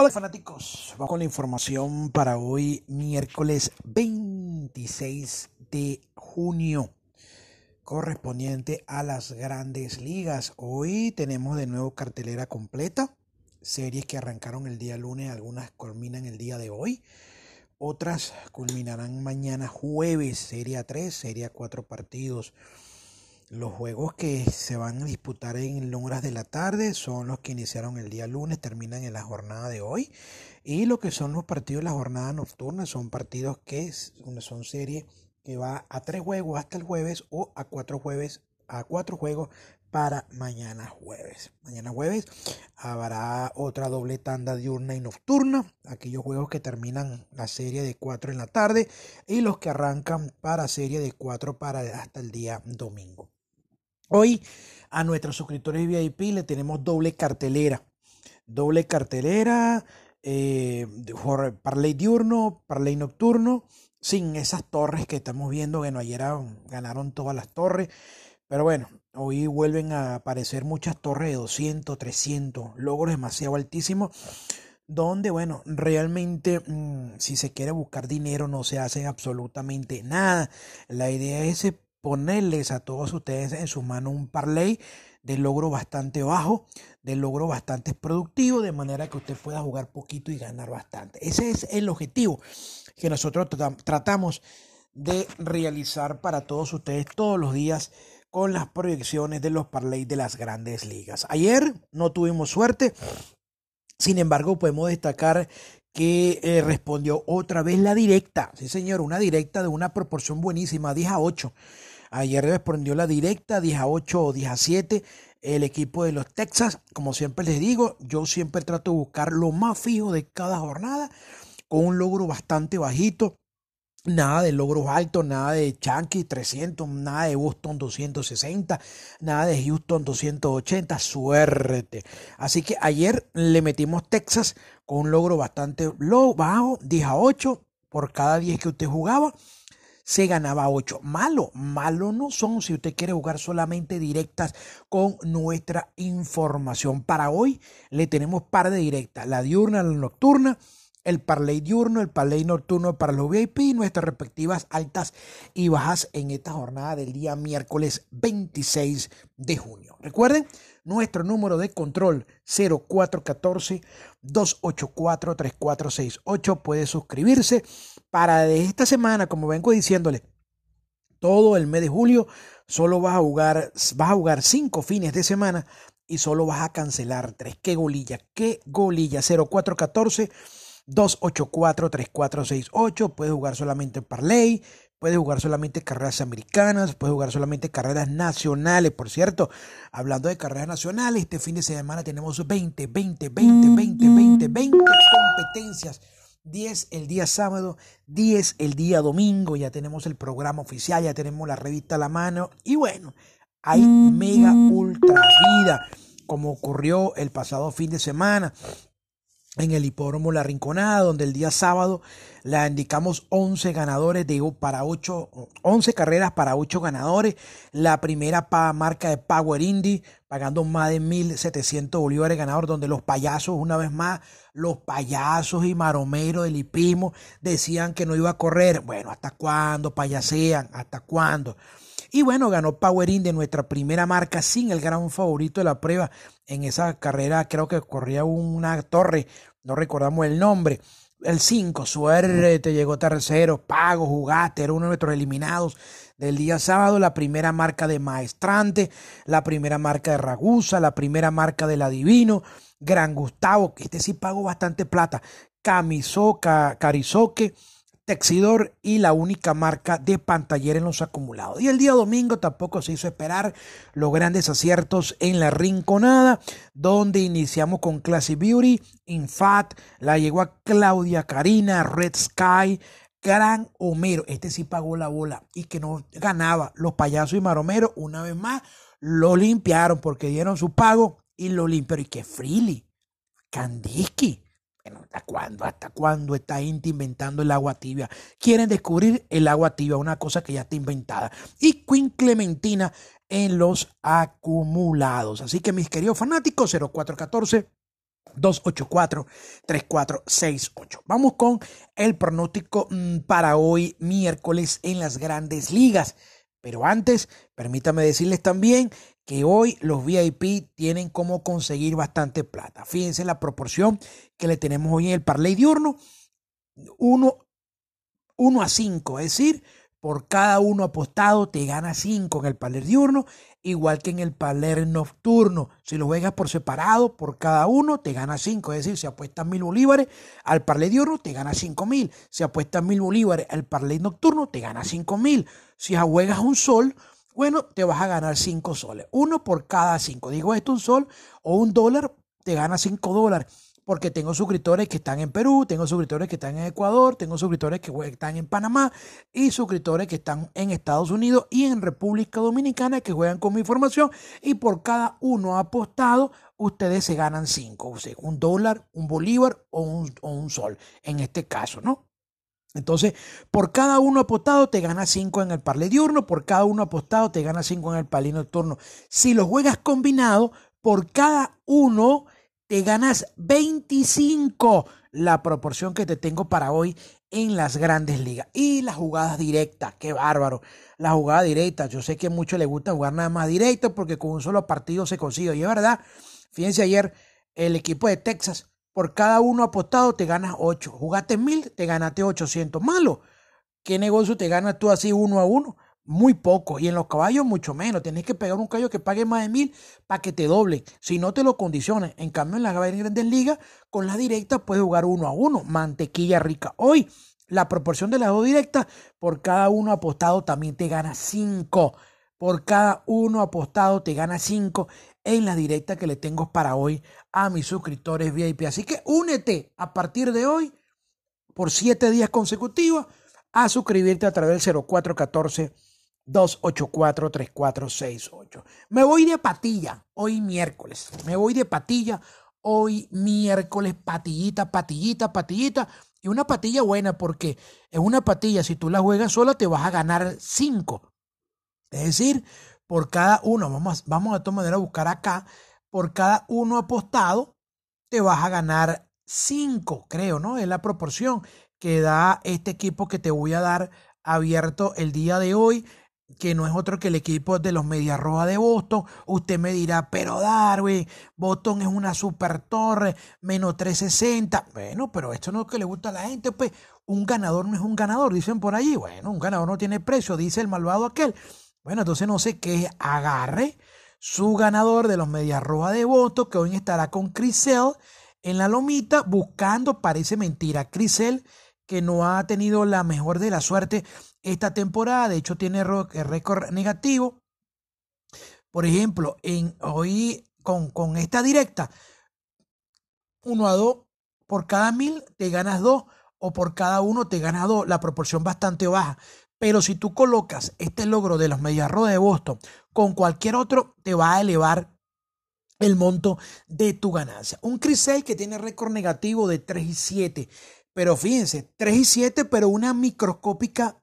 Hola fanáticos, vamos con la información para hoy miércoles 26 de junio correspondiente a las grandes ligas. Hoy tenemos de nuevo cartelera completa, series que arrancaron el día lunes, algunas culminan el día de hoy, otras culminarán mañana jueves, serie a 3, serie a 4 partidos. Los juegos que se van a disputar en horas de la tarde son los que iniciaron el día lunes, terminan en la jornada de hoy. Y lo que son los partidos de la jornada nocturna son partidos que son series que va a tres juegos hasta el jueves o a cuatro jueves a cuatro juegos para mañana jueves. Mañana jueves habrá otra doble tanda diurna y nocturna, aquellos juegos que terminan la serie de cuatro en la tarde y los que arrancan para serie de cuatro para hasta el día domingo. Hoy a nuestros suscriptores VIP le tenemos doble cartelera. Doble cartelera, eh, parlay diurno, parlay nocturno, sin esas torres que estamos viendo. Bueno, ayer ganaron todas las torres. Pero bueno, hoy vuelven a aparecer muchas torres de 200, 300, logros demasiado altísimos. Donde, bueno, realmente mm, si se quiere buscar dinero no se hace absolutamente nada. La idea es ponerles a todos ustedes en su mano un parlay de logro bastante bajo, de logro bastante productivo, de manera que usted pueda jugar poquito y ganar bastante. Ese es el objetivo que nosotros tratamos de realizar para todos ustedes todos los días con las proyecciones de los parlays de las grandes ligas. Ayer no tuvimos suerte, sin embargo podemos destacar que eh, respondió otra vez la directa. Sí, señor, una directa de una proporción buenísima, 10 a 8. Ayer respondió la directa, 10 a 8 o 10 a 7. El equipo de los Texas, como siempre les digo, yo siempre trato de buscar lo más fijo de cada jornada con un logro bastante bajito. Nada de logros altos, nada de Chankey 300, nada de Boston 260, nada de Houston 280, suerte. Así que ayer le metimos Texas con un logro bastante low, bajo, 10 a 8 por cada 10 que usted jugaba se ganaba 8. Malo, malo no son si usted quiere jugar solamente directas con nuestra información. Para hoy le tenemos par de directas, la diurna, la nocturna, el parlay diurno, el parlay nocturno para los VIP y nuestras respectivas altas y bajas en esta jornada del día miércoles 26 de junio. Recuerden, nuestro número de control 0414-284-3468. Puede suscribirse para esta semana, como vengo diciéndole, todo el mes de julio solo vas a jugar, vas a jugar cinco fines de semana y solo vas a cancelar tres. ¿Qué golilla? ¿Qué golilla? 0414 284 3468. Puedes jugar solamente en Parlay, puedes jugar solamente carreras americanas, puedes jugar solamente carreras nacionales. Por cierto, hablando de carreras nacionales, este fin de semana tenemos 20, 20, 20, 20, 20, 20 competencias. 10 el día sábado, 10 el día domingo, ya tenemos el programa oficial, ya tenemos la revista a la mano. Y bueno, hay mega ultra vida como ocurrió el pasado fin de semana en el hipódromo La Rinconada, donde el día sábado le indicamos 11 ganadores de, para 8, 11 carreras para 8 ganadores. La primera marca de Power Indy, pagando más de 1.700 bolívares ganadores, donde los payasos, una vez más, los payasos y maromeros del hipismo decían que no iba a correr. Bueno, ¿hasta cuándo payasean? ¿Hasta cuándo? Y bueno, ganó Power Indy, nuestra primera marca, sin el gran favorito de la prueba. En esa carrera creo que corría una torre, no recordamos el nombre. El 5, suerte, llegó tercero, pago, jugaste, era uno de nuestros eliminados del día sábado, la primera marca de Maestrante, la primera marca de Ragusa, la primera marca de La Divino, Gran Gustavo, que este sí pagó bastante plata, Camisoca, Carizoque, Texidor y la única marca de pantallera en los acumulados. Y el día domingo tampoco se hizo esperar los grandes aciertos en la Rinconada, donde iniciamos con Classy Beauty, Infat, la llegó a Claudia Karina, Red Sky, Gran Homero. Este sí pagó la bola y que no ganaba. Los payasos y maromeros, una vez más, lo limpiaron porque dieron su pago y lo limpiaron. Y que Freely, ¿hasta cuándo? ¿Hasta cuándo esta gente inventando el agua tibia? Quieren descubrir el agua tibia, una cosa que ya está inventada. Y Queen Clementina en los acumulados. Así que mis queridos fanáticos, 0414 284-3468. Vamos con el pronóstico mm, para hoy miércoles en las grandes ligas. Pero antes, permítame decirles también que hoy los VIP tienen cómo conseguir bastante plata. Fíjense la proporción que le tenemos hoy en el parlay diurno. 1 a 5, es decir, por cada uno apostado te gana 5 en el paler diurno, igual que en el paler nocturno. Si lo juegas por separado, por cada uno te gana 5. Es decir, si apuestas mil bolívares al parley diurno, te gana 5 mil. Si apuestas mil bolívares al parley nocturno, te gana 5 mil. Si juegas un sol, bueno, te vas a ganar 5 soles. Uno por cada 5. Digo esto, un sol o un dólar, te gana 5 dólares porque tengo suscriptores que están en Perú, tengo suscriptores que están en Ecuador, tengo suscriptores que están en Panamá y suscriptores que están en Estados Unidos y en República Dominicana que juegan con mi información y por cada uno apostado ustedes se ganan cinco, o sea, un dólar, un bolívar o un, sol, en este caso, ¿no? Entonces, por cada uno apostado te gana 5 en el parle diurno, por cada uno apostado te gana 5 en el parle nocturno. Si lo juegas combinado, por cada uno te ganas 25, la proporción que te tengo para hoy en las grandes ligas. Y las jugadas directas, qué bárbaro. La jugada directa, yo sé que a muchos les gusta jugar nada más directo porque con un solo partido se consigue. Y es verdad, fíjense ayer, el equipo de Texas, por cada uno apostado te ganas 8. Jugaste mil, te ganaste 800. Malo. ¿Qué negocio te ganas tú así uno a uno? Muy poco. Y en los caballos mucho menos. Tienes que pegar un caballo que pague más de mil para que te doble. Si no te lo condiciones. En cambio, en las grandes ligas, con la directa puedes jugar uno a uno. Mantequilla rica. Hoy, la proporción de las dos directas, por cada uno apostado también te gana cinco. Por cada uno apostado te gana cinco en la directa que le tengo para hoy a mis suscriptores VIP. Así que únete a partir de hoy por siete días consecutivos a suscribirte a través del 0414 284-3468. Me voy de patilla hoy miércoles. Me voy de patilla hoy miércoles. Patillita, patillita, patillita. Y una patilla buena porque en una patilla, si tú la juegas sola, te vas a ganar 5. Es decir, por cada uno, vamos, vamos a tomar manera a buscar acá, por cada uno apostado, te vas a ganar 5, creo, ¿no? Es la proporción que da este equipo que te voy a dar abierto el día de hoy que no es otro que el equipo de los Medias Rojas de Boston. Usted me dirá, pero Darwin, Boston es una super torre, menos 360. Bueno, pero esto no es que le gusta a la gente, pues un ganador no es un ganador, dicen por allí. Bueno, un ganador no tiene precio, dice el malvado aquel. Bueno, entonces no sé qué agarre su ganador de los Medias Rojas de Boston, que hoy estará con Crisel en la lomita, buscando, parece mentira, Crisel que no ha tenido la mejor de la suerte esta temporada, de hecho tiene eh, récord negativo. Por ejemplo, en hoy con, con esta directa, 1 a 2, por cada mil te ganas 2 o por cada uno te ganas 2, la proporción bastante baja. Pero si tú colocas este logro de los Mediarrojas de Boston con cualquier otro, te va a elevar el monto de tu ganancia. Un Crisel que tiene récord negativo de 3 y 7 pero fíjense, 3 y 7, pero una microscópica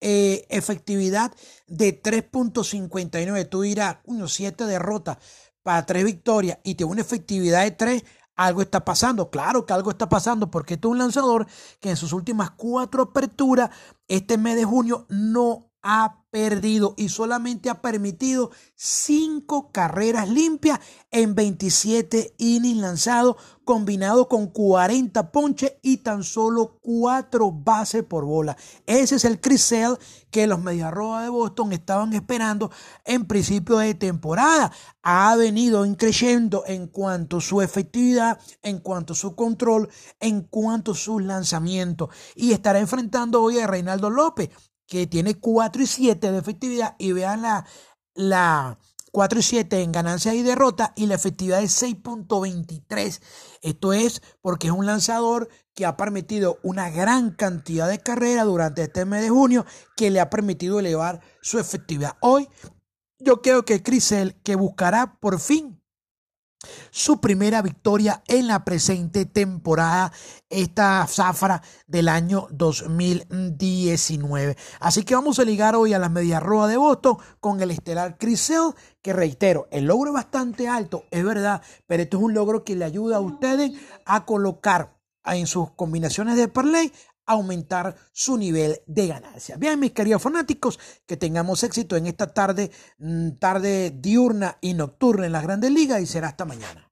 eh, efectividad de 3.59. Tú dirás, unos 7 derrotas para 3 victorias y tiene una efectividad de 3. Algo está pasando, claro que algo está pasando, porque este es un lanzador que en sus últimas cuatro aperturas, este mes de junio, no ha perdido y solamente ha permitido cinco carreras limpias en 27 innings lanzados, combinado con 40 ponches y tan solo cuatro bases por bola. Ese es el Crisel que los Mediarrojas de Boston estaban esperando en principio de temporada. Ha venido creciendo en cuanto a su efectividad, en cuanto a su control, en cuanto a sus lanzamientos y estará enfrentando hoy a Reinaldo López que tiene 4 y 7 de efectividad y vean la, la 4 y 7 en ganancias y derrotas y la efectividad es 6.23. Esto es porque es un lanzador que ha permitido una gran cantidad de carreras durante este mes de junio que le ha permitido elevar su efectividad. Hoy yo creo que Crisel que buscará por fin su primera victoria en la presente temporada, esta zafra del año 2019. Así que vamos a ligar hoy a la media roja de Boston con el estelar Crisel, que reitero, el logro es bastante alto, es verdad, pero esto es un logro que le ayuda a ustedes a colocar en sus combinaciones de parlay aumentar su nivel de ganancia. Bien, mis queridos fanáticos, que tengamos éxito en esta tarde, mm, tarde diurna y nocturna en las grandes ligas y será hasta mañana.